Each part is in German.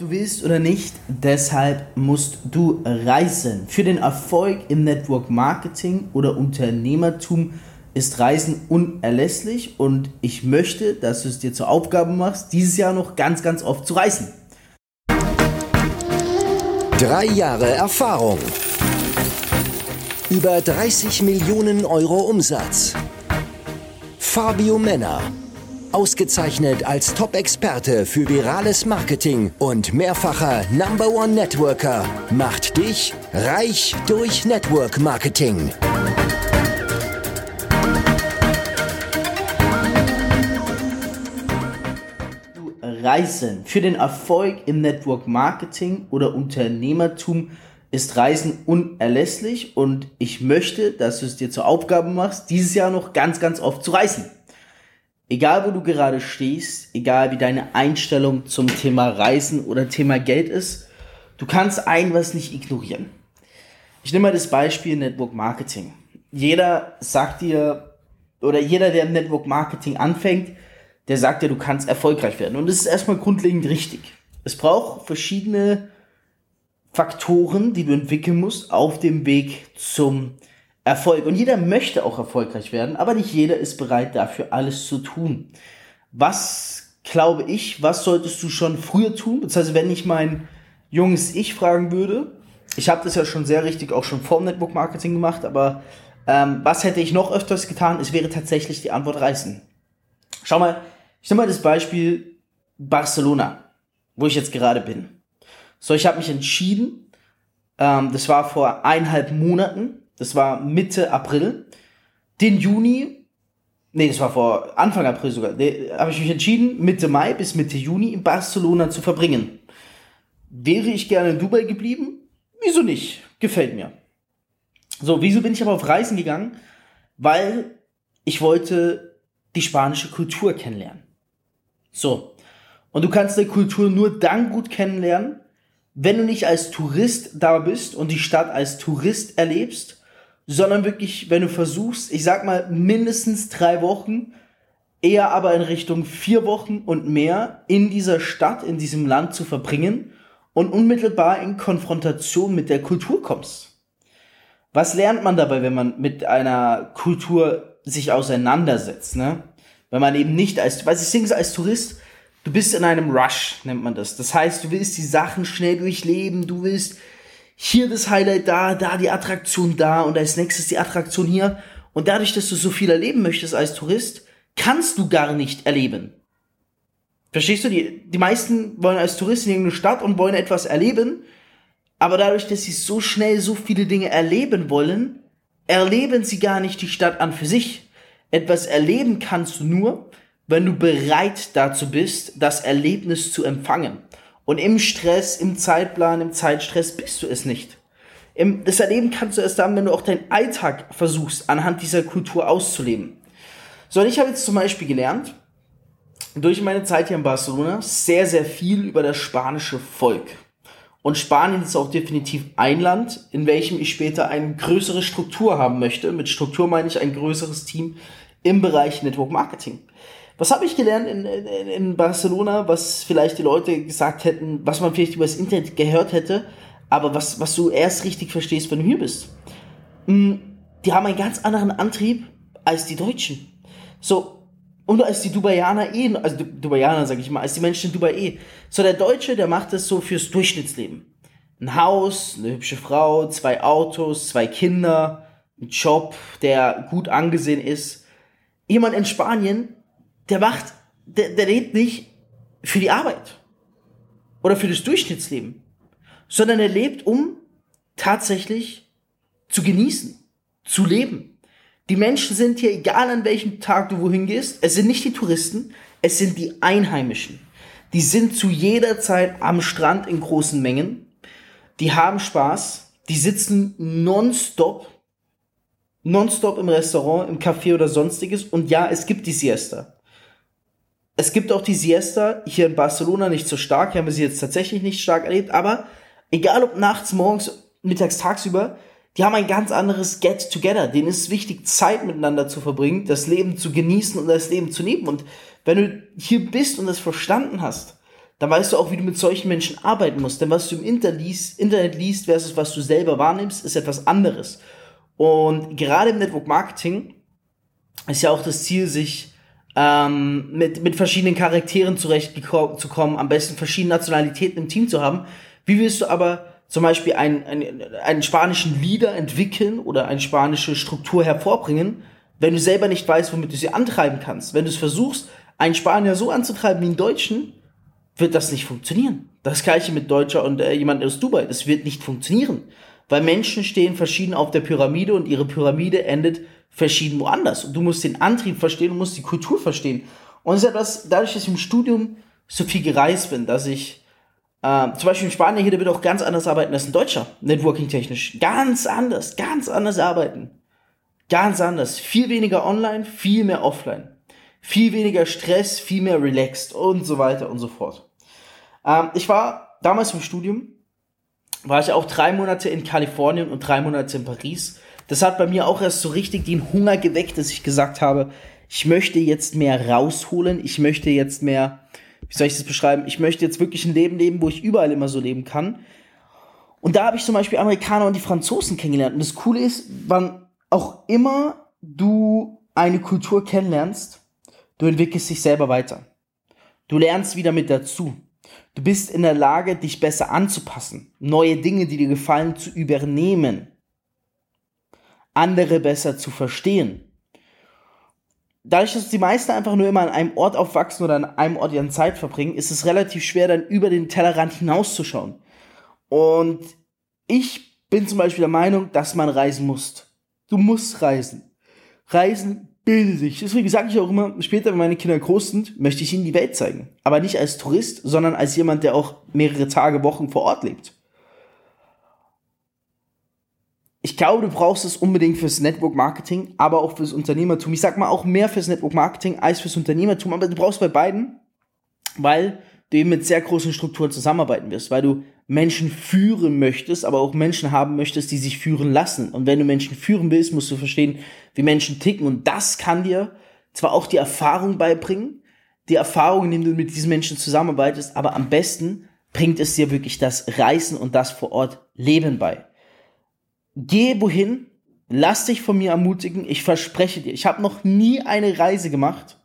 du willst oder nicht, deshalb musst du reisen. Für den Erfolg im Network Marketing oder Unternehmertum ist Reisen unerlässlich und ich möchte, dass du es dir zur Aufgabe machst, dieses Jahr noch ganz, ganz oft zu reisen. Drei Jahre Erfahrung. Über 30 Millionen Euro Umsatz. Fabio Männer Ausgezeichnet als Top-Experte für virales Marketing und mehrfacher Number One Networker macht dich reich durch Network Marketing. Reisen. Für den Erfolg im Network Marketing oder Unternehmertum ist Reisen unerlässlich und ich möchte, dass du es dir zur Aufgabe machst, dieses Jahr noch ganz, ganz oft zu reisen egal wo du gerade stehst, egal wie deine Einstellung zum Thema Reisen oder Thema Geld ist, du kannst ein was nicht ignorieren. Ich nehme mal das Beispiel Network Marketing. Jeder sagt dir, oder jeder, der im Network Marketing anfängt, der sagt dir, du kannst erfolgreich werden. Und das ist erstmal grundlegend richtig. Es braucht verschiedene Faktoren, die du entwickeln musst auf dem Weg zum Erfolg. Und jeder möchte auch erfolgreich werden, aber nicht jeder ist bereit dafür alles zu tun. Was glaube ich, was solltest du schon früher tun? Beziehungsweise wenn ich mein junges Ich fragen würde, ich habe das ja schon sehr richtig auch schon vor Network Marketing gemacht, aber ähm, was hätte ich noch öfters getan? Es wäre tatsächlich die Antwort Reisen. Schau mal, ich nehme mal das Beispiel Barcelona, wo ich jetzt gerade bin. So, ich habe mich entschieden, ähm, das war vor eineinhalb Monaten, das war Mitte April. Den Juni, nee, das war vor Anfang April sogar, habe ich mich entschieden, Mitte Mai bis Mitte Juni in Barcelona zu verbringen. Wäre ich gerne in Dubai geblieben? Wieso nicht? Gefällt mir. So, wieso bin ich aber auf Reisen gegangen? Weil ich wollte die spanische Kultur kennenlernen. So. Und du kannst die Kultur nur dann gut kennenlernen, wenn du nicht als Tourist da bist und die Stadt als Tourist erlebst, sondern wirklich, wenn du versuchst, ich sag mal, mindestens drei Wochen, eher aber in Richtung vier Wochen und mehr in dieser Stadt, in diesem Land zu verbringen und unmittelbar in Konfrontation mit der Kultur kommst. Was lernt man dabei, wenn man mit einer Kultur sich auseinandersetzt, ne? Wenn man eben nicht als, weiß ich sing's als Tourist, du bist in einem Rush, nennt man das. Das heißt, du willst die Sachen schnell durchleben, du willst hier das Highlight da, da die Attraktion da und als nächstes die Attraktion hier. Und dadurch, dass du so viel erleben möchtest als Tourist, kannst du gar nicht erleben. Verstehst du? Die, die meisten wollen als Tourist in irgendeine Stadt und wollen etwas erleben, aber dadurch, dass sie so schnell so viele Dinge erleben wollen, erleben sie gar nicht die Stadt an für sich. Etwas erleben kannst du nur, wenn du bereit dazu bist, das Erlebnis zu empfangen. Und im Stress, im Zeitplan, im Zeitstress bist du es nicht. Im, das Erleben kannst du erst dann, wenn du auch deinen Alltag versuchst, anhand dieser Kultur auszuleben. So, und ich habe jetzt zum Beispiel gelernt, durch meine Zeit hier in Barcelona, sehr, sehr viel über das spanische Volk. Und Spanien ist auch definitiv ein Land, in welchem ich später eine größere Struktur haben möchte. Mit Struktur meine ich ein größeres Team im Bereich Network Marketing. Was habe ich gelernt in, in, in, Barcelona, was vielleicht die Leute gesagt hätten, was man vielleicht über das Internet gehört hätte, aber was, was du erst richtig verstehst, wenn du hier bist? Hm, die haben einen ganz anderen Antrieb als die Deutschen. So, und als die Dubaianer eh, also Dubaianer sag ich mal, als die Menschen in Dubai eh. So, der Deutsche, der macht das so fürs Durchschnittsleben. Ein Haus, eine hübsche Frau, zwei Autos, zwei Kinder, ein Job, der gut angesehen ist. Jemand in Spanien, der macht, der, der lebt nicht für die Arbeit oder für das Durchschnittsleben, sondern er lebt, um tatsächlich zu genießen, zu leben. Die Menschen sind hier, egal an welchem Tag du wohin gehst, es sind nicht die Touristen, es sind die Einheimischen. Die sind zu jeder Zeit am Strand in großen Mengen, die haben Spaß, die sitzen nonstop, nonstop im Restaurant, im Café oder sonstiges und ja, es gibt die Siesta. Es gibt auch die Siesta, hier in Barcelona nicht so stark, hier haben wir sie jetzt tatsächlich nicht stark erlebt, aber egal ob nachts, morgens, mittags, tagsüber, die haben ein ganz anderes Get-Together. Denen ist es wichtig, Zeit miteinander zu verbringen, das Leben zu genießen und das Leben zu leben. Und wenn du hier bist und das verstanden hast, dann weißt du auch, wie du mit solchen Menschen arbeiten musst. Denn was du im Internet liest versus was du selber wahrnimmst, ist etwas anderes. Und gerade im Network Marketing ist ja auch das Ziel, sich ähm, mit, mit verschiedenen Charakteren zurechtzukommen, am besten verschiedene Nationalitäten im Team zu haben. Wie willst du aber zum Beispiel einen, einen, einen spanischen Leader entwickeln oder eine spanische Struktur hervorbringen, wenn du selber nicht weißt, womit du sie antreiben kannst? Wenn du es versuchst, einen Spanier so anzutreiben wie einen Deutschen, wird das nicht funktionieren. Das gleiche mit Deutscher und äh, jemand aus Dubai. Das wird nicht funktionieren. Weil Menschen stehen verschieden auf der Pyramide und ihre Pyramide endet verschieden woanders. Und du musst den Antrieb verstehen, du musst die Kultur verstehen. Und es ist etwas, dadurch, dass ich im Studium so viel gereist bin, dass ich äh, zum Beispiel in Spanien hier, der wird auch ganz anders arbeiten als ein Deutscher, networking-technisch. Ganz anders, ganz anders arbeiten. Ganz anders. Viel weniger online, viel mehr offline. Viel weniger Stress, viel mehr relaxed und so weiter und so fort. Ähm, ich war damals im Studium, war ich auch drei Monate in Kalifornien und drei Monate in Paris das hat bei mir auch erst so richtig den Hunger geweckt, dass ich gesagt habe, ich möchte jetzt mehr rausholen, ich möchte jetzt mehr, wie soll ich das beschreiben, ich möchte jetzt wirklich ein Leben leben, wo ich überall immer so leben kann. Und da habe ich zum Beispiel Amerikaner und die Franzosen kennengelernt. Und das Coole ist, wann auch immer du eine Kultur kennenlernst, du entwickelst dich selber weiter. Du lernst wieder mit dazu. Du bist in der Lage, dich besser anzupassen, neue Dinge, die dir gefallen, zu übernehmen andere besser zu verstehen. Dadurch, dass die meisten einfach nur immer an einem Ort aufwachsen oder an einem Ort ihren Zeit verbringen, ist es relativ schwer, dann über den Tellerrand hinauszuschauen. Und ich bin zum Beispiel der Meinung, dass man reisen muss. Du musst reisen. Reisen bildet sich. Deswegen sage ich auch immer, später, wenn meine Kinder groß sind, möchte ich ihnen die Welt zeigen. Aber nicht als Tourist, sondern als jemand, der auch mehrere Tage, Wochen vor Ort lebt ich glaube, du brauchst es unbedingt fürs Network Marketing, aber auch fürs Unternehmertum. Ich sag mal auch mehr fürs Network Marketing als fürs Unternehmertum, aber du brauchst bei beiden, weil du eben mit sehr großen Strukturen zusammenarbeiten wirst, weil du Menschen führen möchtest, aber auch Menschen haben möchtest, die sich führen lassen. Und wenn du Menschen führen willst, musst du verstehen, wie Menschen ticken. Und das kann dir zwar auch die Erfahrung beibringen, die Erfahrung, indem du mit diesen Menschen zusammenarbeitest, aber am besten bringt es dir wirklich das Reisen und das vor Ort Leben bei. Geh wohin, lass dich von mir ermutigen, ich verspreche dir, ich habe noch nie eine Reise gemacht,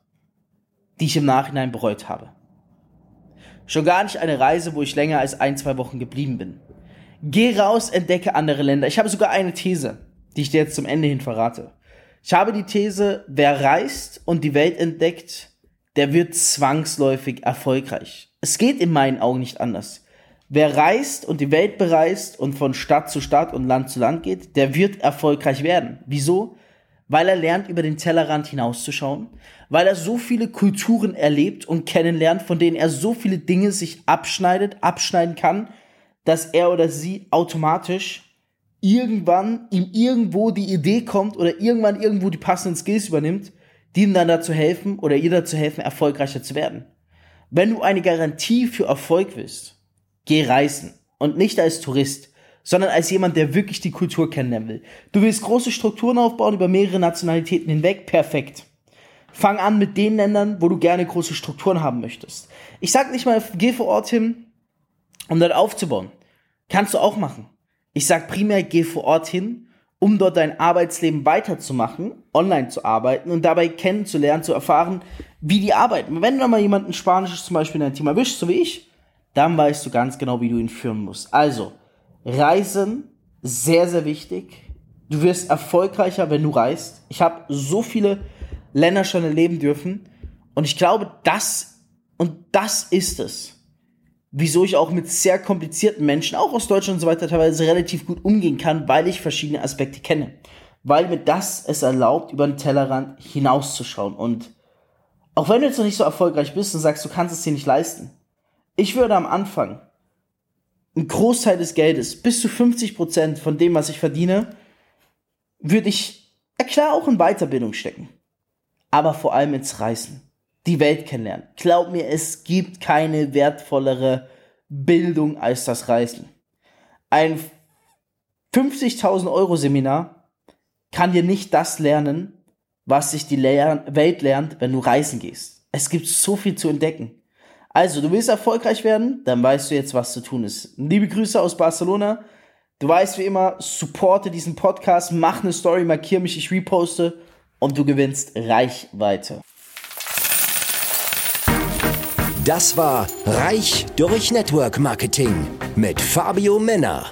die ich im Nachhinein bereut habe. Schon gar nicht eine Reise, wo ich länger als ein, zwei Wochen geblieben bin. Geh raus, entdecke andere Länder. Ich habe sogar eine These, die ich dir jetzt zum Ende hin verrate. Ich habe die These, wer reist und die Welt entdeckt, der wird zwangsläufig erfolgreich. Es geht in meinen Augen nicht anders. Wer reist und die Welt bereist und von Stadt zu Stadt und Land zu Land geht, der wird erfolgreich werden. Wieso? Weil er lernt, über den Tellerrand hinauszuschauen, weil er so viele Kulturen erlebt und kennenlernt, von denen er so viele Dinge sich abschneidet, abschneiden kann, dass er oder sie automatisch irgendwann ihm irgendwo die Idee kommt oder irgendwann irgendwo die passenden Skills übernimmt, die ihm dann dazu helfen oder ihr dazu helfen, erfolgreicher zu werden. Wenn du eine Garantie für Erfolg willst, Geh reisen. Und nicht als Tourist, sondern als jemand, der wirklich die Kultur kennenlernen will. Du willst große Strukturen aufbauen über mehrere Nationalitäten hinweg, perfekt. Fang an mit den Ländern, wo du gerne große Strukturen haben möchtest. Ich sag nicht mal, geh vor Ort hin, um dort aufzubauen. Kannst du auch machen. Ich sag primär, geh vor Ort hin, um dort dein Arbeitsleben weiterzumachen, online zu arbeiten und dabei kennenzulernen, zu erfahren, wie die arbeiten. Wenn du mal jemanden Spanisches zum Beispiel in dein Team erwischst, so wie ich, dann weißt du ganz genau, wie du ihn führen musst. Also, Reisen, sehr, sehr wichtig. Du wirst erfolgreicher, wenn du reist. Ich habe so viele Länder schon erleben dürfen. Und ich glaube, das und das ist es, wieso ich auch mit sehr komplizierten Menschen, auch aus Deutschland und so weiter, teilweise relativ gut umgehen kann, weil ich verschiedene Aspekte kenne. Weil mir das es erlaubt, über den Tellerrand hinauszuschauen. Und auch wenn du jetzt noch nicht so erfolgreich bist und sagst, du kannst es dir nicht leisten, ich würde am Anfang einen Großteil des Geldes, bis zu 50 Prozent von dem, was ich verdiene, würde ich, klar, auch in Weiterbildung stecken. Aber vor allem ins Reisen. Die Welt kennenlernen. Glaub mir, es gibt keine wertvollere Bildung als das Reisen. Ein 50.000 Euro Seminar kann dir nicht das lernen, was sich die Welt lernt, wenn du reisen gehst. Es gibt so viel zu entdecken. Also, du willst erfolgreich werden, dann weißt du jetzt, was zu tun ist. Liebe Grüße aus Barcelona. Du weißt wie immer, supporte diesen Podcast, mach eine Story, markiere mich, ich reposte und du gewinnst Reichweite. Das war Reich durch Network Marketing mit Fabio Männer.